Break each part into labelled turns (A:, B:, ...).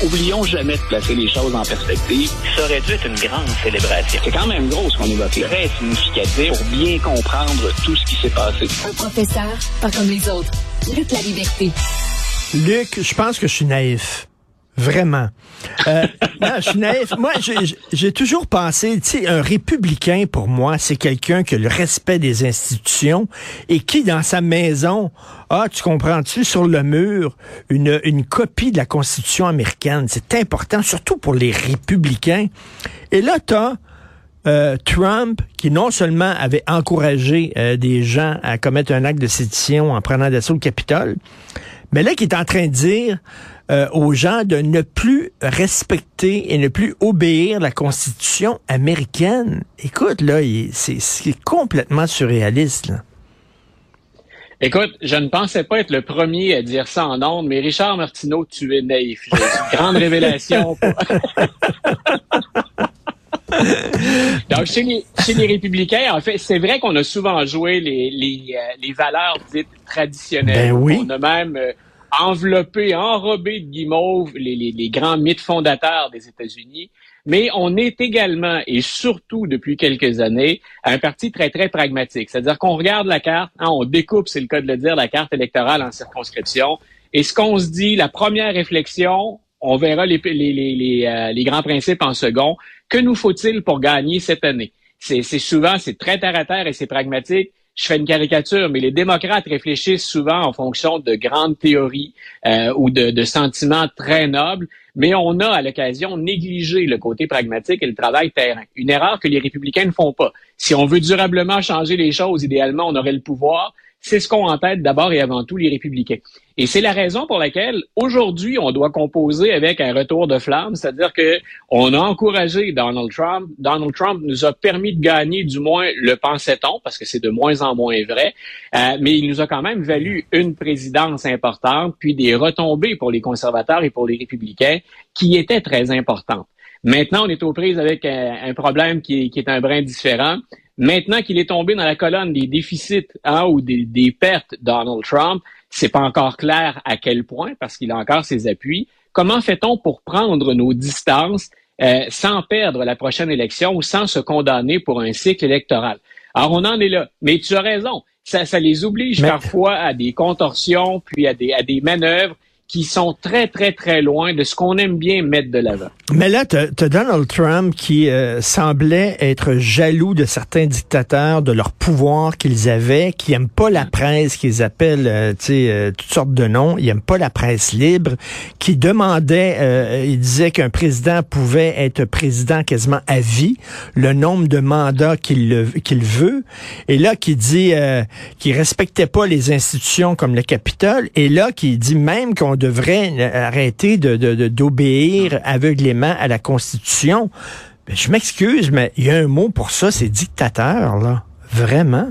A: Oublions jamais de placer les choses en perspective.
B: Ça aurait dû être une grande célébration.
A: C'est quand même gros ce qu'on évoque. Très significatif pour bien comprendre tout ce qui s'est passé.
C: Un professeur, pas comme les autres. Luc la liberté.
D: Luc, je pense que je suis naïf. Vraiment. Euh, non, je suis naïf. Moi, j'ai toujours pensé, tu sais, un républicain, pour moi, c'est quelqu'un qui a le respect des institutions et qui, dans sa maison, a, tu comprends-tu, sur le mur, une, une copie de la Constitution américaine. C'est important, surtout pour les républicains. Et là, t'as euh, Trump, qui non seulement avait encouragé euh, des gens à commettre un acte de sédition en prenant d'assaut le Capitole, mais là, qui est en train de dire euh, aux gens de ne plus respecter et ne plus obéir la Constitution américaine. Écoute, là, c'est complètement surréaliste.
E: Écoute, je ne pensais pas être le premier à dire ça en ondes, mais Richard Martineau, tu es naïf. grande révélation. Donc, chez les, chez les républicains, en fait, c'est vrai qu'on a souvent joué les, les, euh, les valeurs dites traditionnelles.
D: Ben oui.
E: On a même euh, enveloppé, enrobé de guimauve les, les, les grands mythes fondateurs des États-Unis. Mais on est également, et surtout depuis quelques années, un parti très, très pragmatique. C'est-à-dire qu'on regarde la carte, hein, on découpe, c'est le cas de le dire, la carte électorale en circonscription. Et ce qu'on se dit, la première réflexion, on verra les, les, les, euh, les, grands principes en second. Que nous faut-il pour gagner cette année? C'est souvent, c'est très terre à terre et c'est pragmatique. Je fais une caricature, mais les démocrates réfléchissent souvent en fonction de grandes théories euh, ou de, de, sentiments très nobles, mais on a à l'occasion négligé le côté pragmatique et le travail terrain. Une erreur que les républicains ne font pas. Si on veut durablement changer les choses, idéalement, on aurait le pouvoir c'est ce qu'ont en tête d'abord et avant tout les républicains. Et c'est la raison pour laquelle aujourd'hui on doit composer avec un retour de flamme, c'est-à-dire que on a encouragé Donald Trump. Donald Trump nous a permis de gagner, du moins le pensait-on, parce que c'est de moins en moins vrai, euh, mais il nous a quand même valu une présidence importante, puis des retombées pour les conservateurs et pour les républicains qui étaient très importantes. Maintenant, on est aux prises avec un, problème qui qui est un brin différent. Maintenant qu'il est tombé dans la colonne des déficits hein, ou des, des pertes Donald Trump, c'est pas encore clair à quel point parce qu'il a encore ses appuis. Comment fait-on pour prendre nos distances euh, sans perdre la prochaine élection ou sans se condamner pour un cycle électoral? Alors on en est là. Mais tu as raison. Ça, ça les oblige parfois à des contorsions, puis à des, à des manœuvres qui sont très, très, très loin de ce qu'on aime bien mettre de l'avant.
D: Mais là, tu as, Donald Trump qui euh, semblait être jaloux de certains dictateurs, de leur pouvoir qu'ils avaient, qui aiment pas la presse, qu'ils appellent euh, euh, toutes sortes de noms, ils aiment pas la presse libre, qui demandait, il disait qu'un président pouvait être président quasiment à vie, le nombre de mandats qu'il veut, et là, qui dit qu'il respectait pas les institutions comme le Capitole, et là, qui dit même qu'on devrait arrêter d'obéir de, aveuglément à la Constitution. Ben, je m'excuse, mais il y a un mot pour ça, c'est dictateur, là. Vraiment?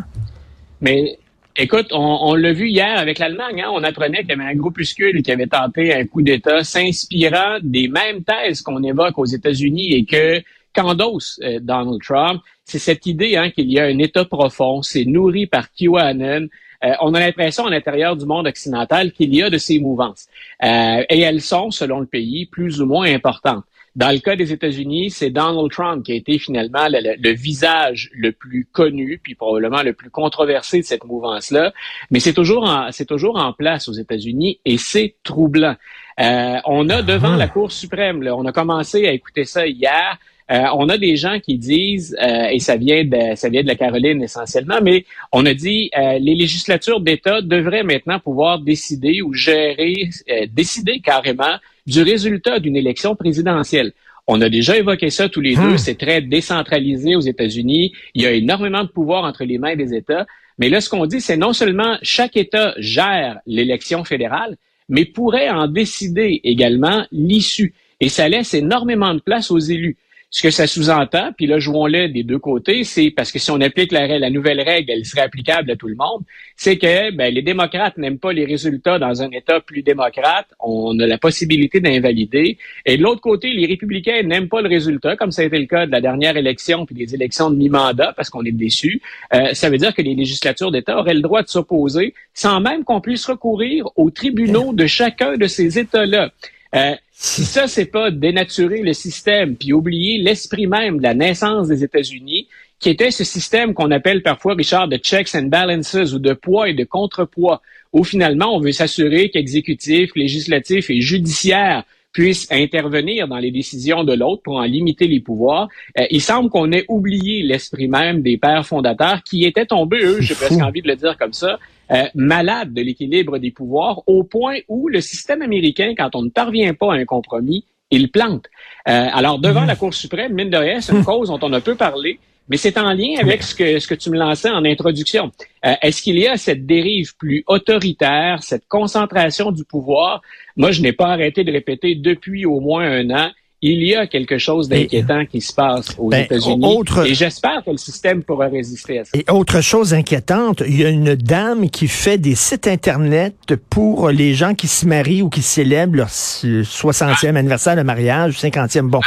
E: Mais Écoute, on, l'a vu hier avec l'Allemagne. Hein? on apprenait qu'il y avait un groupuscule qui avait tenté un coup d'État s'inspirant des mêmes thèses qu'on évoque aux États-Unis et que qu'endosse euh, Donald Trump. C'est cette idée hein, qu'il y a un État profond, c'est nourri par QAnon, euh, on a l'impression à l'intérieur du monde occidental qu'il y a de ces mouvances. Euh, et elles sont, selon le pays, plus ou moins importantes. Dans le cas des États-Unis, c'est Donald Trump qui a été finalement le, visage le plus connu, puis probablement le plus controversé de cette mouvance-là. Mais c'est toujours en, c'est toujours en place aux États-Unis et c'est troublant. Euh, on a devant ah. la Cour suprême, là, on a commencé à écouter ça hier, euh, on a des gens qui disent, euh, et ça vient de ça vient de la Caroline essentiellement, mais on a dit euh, les législatures d'État devraient maintenant pouvoir décider ou gérer, décider carrément du résultat d'une élection présidentielle. On a déjà évoqué ça tous les deux. Hmm. C'est très décentralisé aux États-Unis. Il y a énormément de pouvoir entre les mains des États. Mais là, ce qu'on dit, c'est non seulement chaque État gère l'élection fédérale, mais pourrait en décider également l'issue. Et ça laisse énormément de place aux élus. Ce que ça sous-entend, puis là, jouons-le des deux côtés, c'est parce que si on applique la, nouvelle règle, elle serait applicable à tout le monde, c'est que ben, les démocrates n'aiment pas les résultats dans un État plus démocrate. On a la possibilité d'invalider. Et de l'autre côté, les républicains n'aiment pas le résultat, comme ça a été le cas de la dernière élection, puis des élections de mi-mandat, parce qu'on est déçus. Euh, ça veut dire que les législatures d'État auraient le droit de s'opposer sans même qu'on puisse recourir aux tribunaux de chacun de ces États-là. Euh, si ça, c'est pas dénaturer le système, puis oublier l'esprit même de la naissance des États-Unis, qui était ce système qu'on appelle parfois, Richard, de checks and balances ou de poids et de contrepoids, où finalement on veut s'assurer qu'exécutif, législatif et judiciaire puissent intervenir dans les décisions de l'autre pour en limiter les pouvoirs. Euh, il semble qu'on ait oublié l'esprit même des pères fondateurs qui étaient tombés, eux, j'ai presque envie de le dire comme ça, euh, malades de l'équilibre des pouvoirs, au point où le système américain, quand on ne parvient pas à un compromis, il plante. Euh, alors, devant mmh. la Cour suprême, mine de rien, c'est une cause dont on a peu parlé, mais c'est en lien avec ce que, ce que tu me lançais en introduction. Euh, est-ce qu'il y a cette dérive plus autoritaire, cette concentration du pouvoir? Moi, je n'ai pas arrêté de répéter depuis au moins un an il y a quelque chose d'inquiétant qui se passe aux ben, États-Unis. Et j'espère que le système pourra résister à ça.
D: Et autre chose inquiétante, il y a une dame qui fait des sites Internet pour les gens qui se marient ou qui célèbrent leur 60e anniversaire de mariage, 50e. Bon.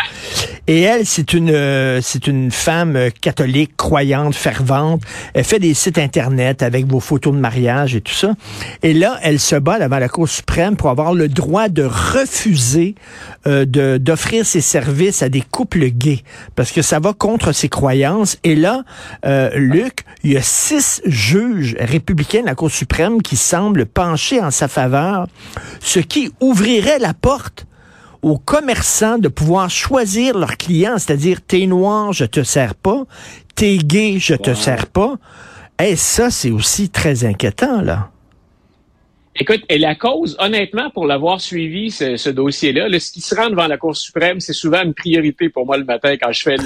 D: Et elle, c'est une, euh, c'est une femme catholique, croyante, fervente. Elle fait des sites Internet avec vos photos de mariage et tout ça. Et là, elle se bat devant la Cour suprême pour avoir le droit de refuser euh, d'offrir ses services à des couples gays parce que ça va contre ses croyances. Et là, euh, Luc, il y a six juges républicains de la Cour suprême qui semblent pencher en sa faveur, ce qui ouvrirait la porte aux commerçants de pouvoir choisir leurs clients, c'est-à-dire t'es noir, je te sers pas, t'es gay, je te sers pas. Et ça, c'est aussi très inquiétant, là.
E: Écoute, et la cause, honnêtement, pour l'avoir suivi, ce, dossier-là, ce qui se rend devant la Cour suprême, c'est souvent une priorité pour moi le matin quand je fais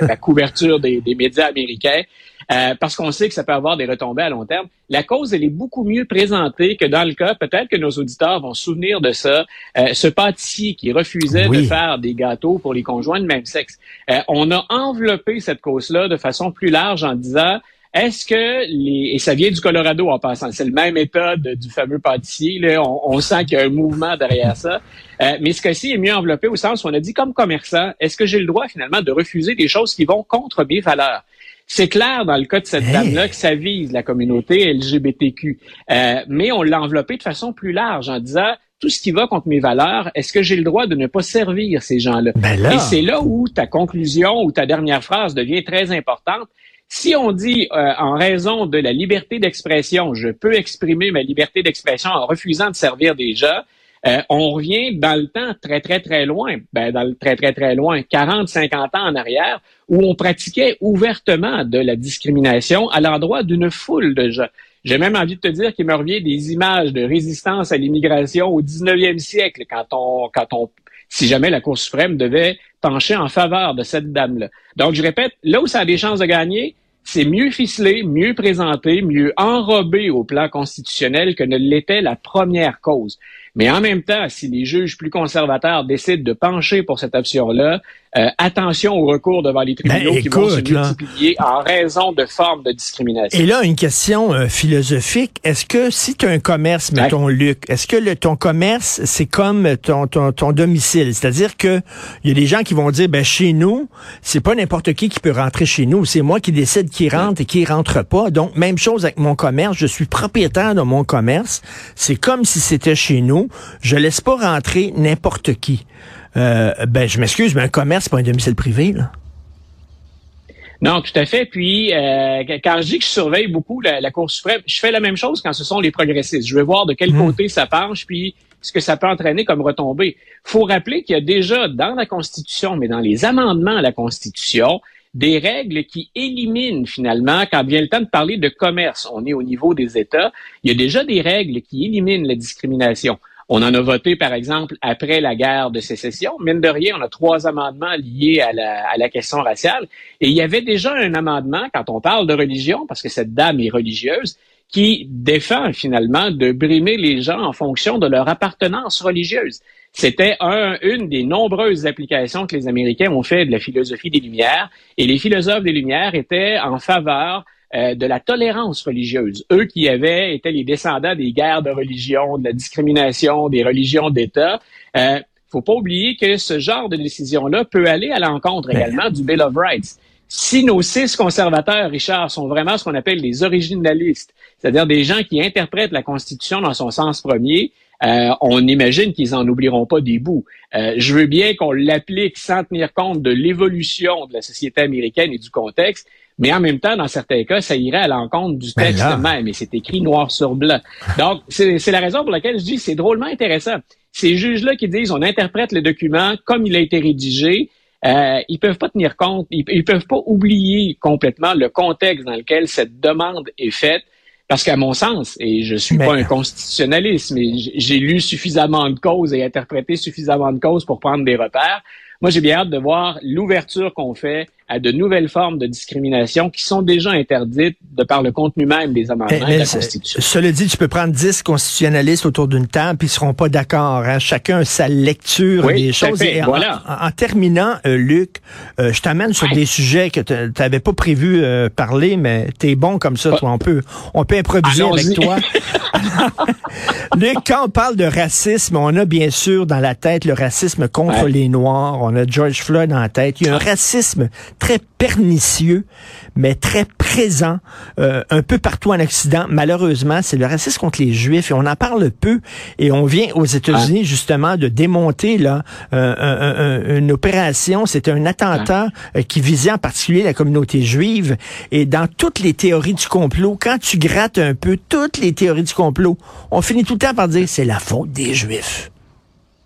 E: la, couverture des, médias américains, euh, parce qu'on sait que ça peut avoir des retombées à long terme. La cause, elle est beaucoup mieux présentée que dans le cas, peut-être que nos auditeurs vont se souvenir de ça, euh, ce pâtissier qui refusait de faire des gâteaux pour les conjoints de même sexe. Euh, on a enveloppé cette cause-là de façon plus large en disant est-ce que les et ça vient du Colorado en passant, c'est le même état du fameux pâtissier. Là, on, sent qu'il y a un mouvement derrière ça. Euh, mais ce cas-ci est mieux enveloppé au sens où on a dit comme commerçant, est-ce que j'ai le droit finalement de refuser des choses qui vont contre mes valeurs? C'est clair dans le cas de cette dame-là que ça vise la communauté LGBTQ, euh, mais on l'a enveloppé de façon plus large en disant tout ce qui va contre mes valeurs, est-ce que j'ai le droit de ne pas servir ces gens-là? Ben Et c'est là où ta conclusion ou ta dernière phrase devient très importante. Si on dit euh, en raison de la liberté d'expression, je peux exprimer ma liberté d'expression en refusant de servir des gens, euh, on revient dans le temps très, très, très loin, ben, dans le très, très, très loin, 40, 50 ans en arrière, où on pratiquait ouvertement de la discrimination à l'endroit d'une foule de gens. J'ai même envie de te dire qu'il me revient des images de résistance à l'immigration au 19e siècle, quand on, quand on, si jamais la Cour suprême devait pencher en faveur de cette dame-là. Donc, je répète, là où ça a des chances de gagner, c'est mieux ficelé, mieux présenté, mieux enrobé au plan constitutionnel que ne l'était la première cause. Mais en même temps, si les juges plus conservateurs décident de pencher pour cette option-là, euh, attention au recours devant les tribunaux ben, qui vont se multiplier en raison de formes de discrimination.
D: Et là, une question euh, philosophique. Est-ce que si tu as un commerce, mettons, Luc, est-ce que le, ton commerce, c'est comme ton, ton, ton domicile? C'est-à-dire que il y a des gens qui vont dire, ben chez nous, c'est pas n'importe qui qui peut rentrer chez nous. C'est moi qui décide qui rentre et qui rentre pas. Donc, même chose avec mon commerce. Je suis propriétaire de mon commerce. C'est comme si c'était chez nous. Je laisse pas rentrer n'importe qui. Euh, ben, je m'excuse, mais un commerce, c'est pas un domicile privé, là.
E: Non, tout à fait. Puis, euh, quand je dis que je surveille beaucoup la, Cour suprême, je fais la même chose quand ce sont les progressistes. Je veux voir de quel hmm. côté ça penche, puis ce que ça peut entraîner comme retombée. faut rappeler qu'il y a déjà dans la Constitution, mais dans les amendements à la Constitution, des règles qui éliminent finalement, quand vient le temps de parler de commerce, on est au niveau des États, il y a déjà des règles qui éliminent la discrimination. On en a voté, par exemple, après la guerre de sécession. Mine de rien, on a trois amendements liés à la, question raciale. Et il y avait déjà un amendement, quand on parle de religion, parce que cette dame est religieuse, qui défend finalement de brimer les gens en fonction de leur appartenance religieuse. C'était une des nombreuses applications que les Américains ont fait de la philosophie des Lumières, et les philosophes des Lumières étaient en faveur euh, de la tolérance religieuse. Eux qui avaient été les descendants des guerres de religion, de la discrimination, des religions d'État. Euh, faut pas oublier que ce genre de décision-là peut aller à l'encontre ben, également du Bill of Rights. Si nos six conservateurs, Richard, sont vraiment ce qu'on appelle des originalistes, c'est-à-dire des gens qui interprètent la Constitution dans son sens premier, euh, on imagine qu'ils en oublieront pas des bouts. Euh, je veux bien qu'on l'applique sans tenir compte de l'évolution de la société américaine et du contexte, mais en même temps, dans certains cas, ça irait à l'encontre du
D: Ben
E: texte
D: là.
E: même, et c'est écrit noir sur blanc. Donc, c'est la raison pour laquelle je dis c'est drôlement intéressant. Ces juges-là qui disent on interprète le document comme il a été rédigé, euh, ils peuvent pas tenir compte, ils, ils peuvent pas oublier complètement le contexte dans lequel cette demande est faite. Parce qu'à mon sens, et je suis
D: Mais-
E: pas un constitutionnaliste, mais j'ai lu suffisamment de causes et interprété suffisamment de causes pour prendre des repères. Moi, j'ai bien hâte de voir l'ouverture qu'on fait à de nouvelles formes de discrimination qui sont déjà interdites de par le contenu même des amendements
D: Mais-
E: de la Constitution.
D: cela dit, tu peux prendre 10 constitutionnalistes autour d'une table, puis ils seront pas d'accord. hein. Chacun a sa lecture
E: Oui,
D: des choses.
E: fait,
D: Et en,
E: voilà.
D: en- en terminant, euh, Luc, euh, je t'amène sur
E: Ouais.
D: des sujets que tu n'avais pas prévu euh, parler, mais tu es bon comme ça, toi. On peut, on peut improviser avec toi. Luc, quand on parle de racisme, on a bien sûr dans la tête le racisme contre
E: Ouais.
D: les Noirs. On a George Floyd en tête. Il y a un racisme très pernicieux, mais très présent euh, un peu partout en Occident. Malheureusement, c'est le racisme contre les Juifs et on en parle peu. Et on vient aux États-Unis justement de démonter là euh, un- un- une opération. C'était un attentat euh, qui visait en particulier la communauté juive. Et dans toutes les théories du complot, quand tu grattes un peu toutes les théories du complot, on finit tout le temps par dire c'est la faute des Juifs.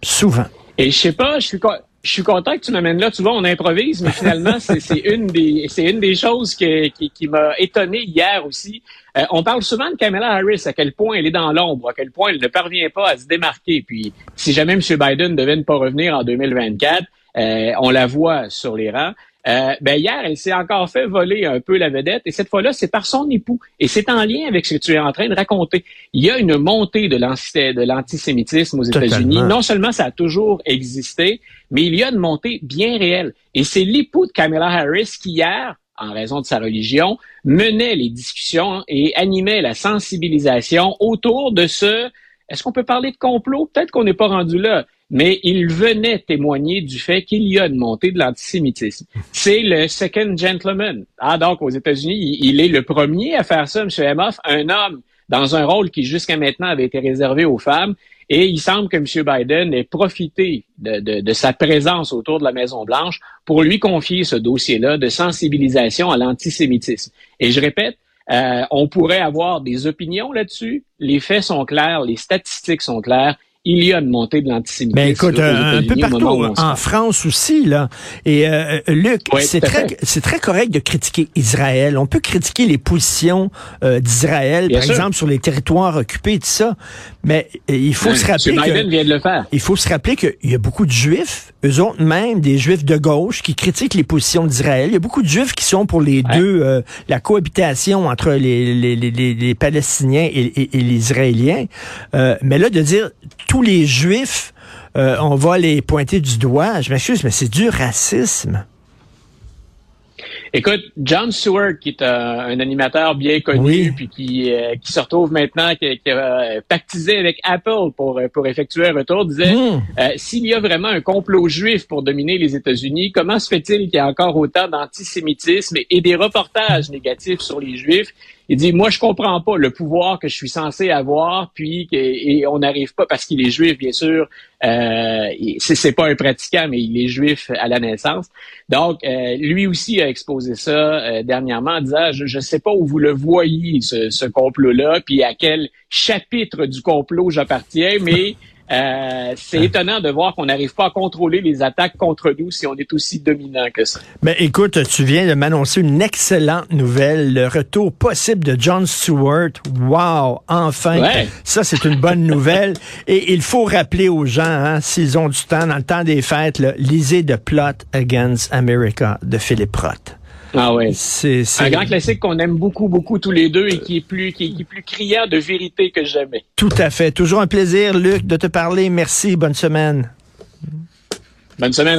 D: Souvent.
E: Et je sais pas, je suis co- je suis content que tu m'amènes là. Tu vois, on improvise, mais finalement, c'est une des c'est une des choses que- qui, qui m'a étonné hier aussi. Euh, on parle souvent de Kamala Harris, à quel point elle est dans l'ombre, à quel point elle ne parvient pas à se démarquer. Puis, si jamais M. Biden devait ne pas revenir en 2024, euh, on la voit sur les rangs. Euh, ben hier, elle s'est encore fait voler un peu la vedette, et cette fois-là, c'est par son époux. Et c'est en lien avec ce que tu es en train de raconter. Il y a une montée de l'anti- de l'antisémitisme aux États-Unis. Non seulement ça a toujours existé, mais il y a une montée bien réelle. Et c'est l'époux de Kamala Harris qui, hier, en raison de sa religion, menait les discussions et animait la sensibilisation autour de ce... Est-ce qu'on peut parler de complot? Peut-être qu'on n'est pas rendu là. Mais il venait témoigner du fait qu'il y a une montée de l'antisémitisme. C'est le second gentleman. Ah, donc, aux États-Unis, il, est le premier à faire ça, M. Emhoff, un homme dans un rôle qui jusqu'à maintenant avait été réservé aux femmes. Et il semble que M. Biden ait profité de, de- de sa présence autour de la Maison-Blanche pour lui confier ce dossier-là de sensibilisation à l'antisémitisme. Et je répète, euh, on pourrait avoir des opinions là-dessus. Les faits sont clairs, les statistiques sont claires. Il y a une montée de l'antisémitisme.
D: Ben écoute, un, peu partout, en. France aussi, là. Et euh, Luc,
E: Oui,
D: c'est très, c'est très correct de critiquer Israël. On peut critiquer les positions euh, d'Israël, par
E: sûr.
D: exemple sur les territoires occupés, et tout ça. Mais euh, il faut
E: Ouais,
D: se rappeler
E: M. Biden
D: que
E: vient de le faire.
D: il faut se rappeler qu'il y a beaucoup de Juifs, eux autres même, des Juifs de gauche, qui critiquent les positions d'Israël. Il y a beaucoup de Juifs qui sont pour les
E: Ouais.
D: deux, euh, la cohabitation entre les, les, les, les- les Palestiniens et, et- et les Israéliens. Euh, mais là, de dire tous les Juifs, euh, on va les pointer du doigt, je m'excuse, mais c'est du racisme.
E: Écoute, John Stewart, qui est un, un animateur bien connu,
D: Oui.
E: puis qui, euh, qui se retrouve maintenant, qui, qui a euh, pactisé avec Apple pour, euh, pour effectuer un retour, disait
D: Hmm.
E: euh, s'il y a vraiment un complot juif pour dominer les États-Unis, comment se fait-il qu'il y a encore autant d'antisémitisme et, et des reportages négatifs sur les Juifs Il dit moi je comprends pas le pouvoir que je suis censé avoir, puis que, et on n'arrive pas parce qu'il est juif bien sûr. Euh, c'est pas un pratiquant, mais il est juif à la naissance. Donc euh, lui aussi a exposé ça euh, dernièrement en disant je je sais pas où vous le voyez ce, ce complot-là, puis à quel chapitre du complot j'appartiens, mais euh, c'est étonnant de voir qu'on n'arrive pas à contrôler les attaques contre nous si on est aussi dominant que ça.
D: Ben, écoute, tu viens de m'annoncer une excellente nouvelle, le retour possible de John Stewart. Wow, enfin.
E: Ouais.
D: Ça, c'est une bonne nouvelle. Et il faut rappeler aux gens, hein, s'ils ont du temps, dans le temps des fêtes, là, lisez The Plot Against America de Philippe Roth.
E: Ah ouais.
D: C'est,
E: Un grand classique qu'on aime beaucoup, beaucoup tous les deux et qui est plus, qui est, qui est plus criant de vérité que jamais.
D: tout à fait. Toujours un plaisir, Luc, de te parler. Merci. Bonne semaine.
E: Bonne semaine.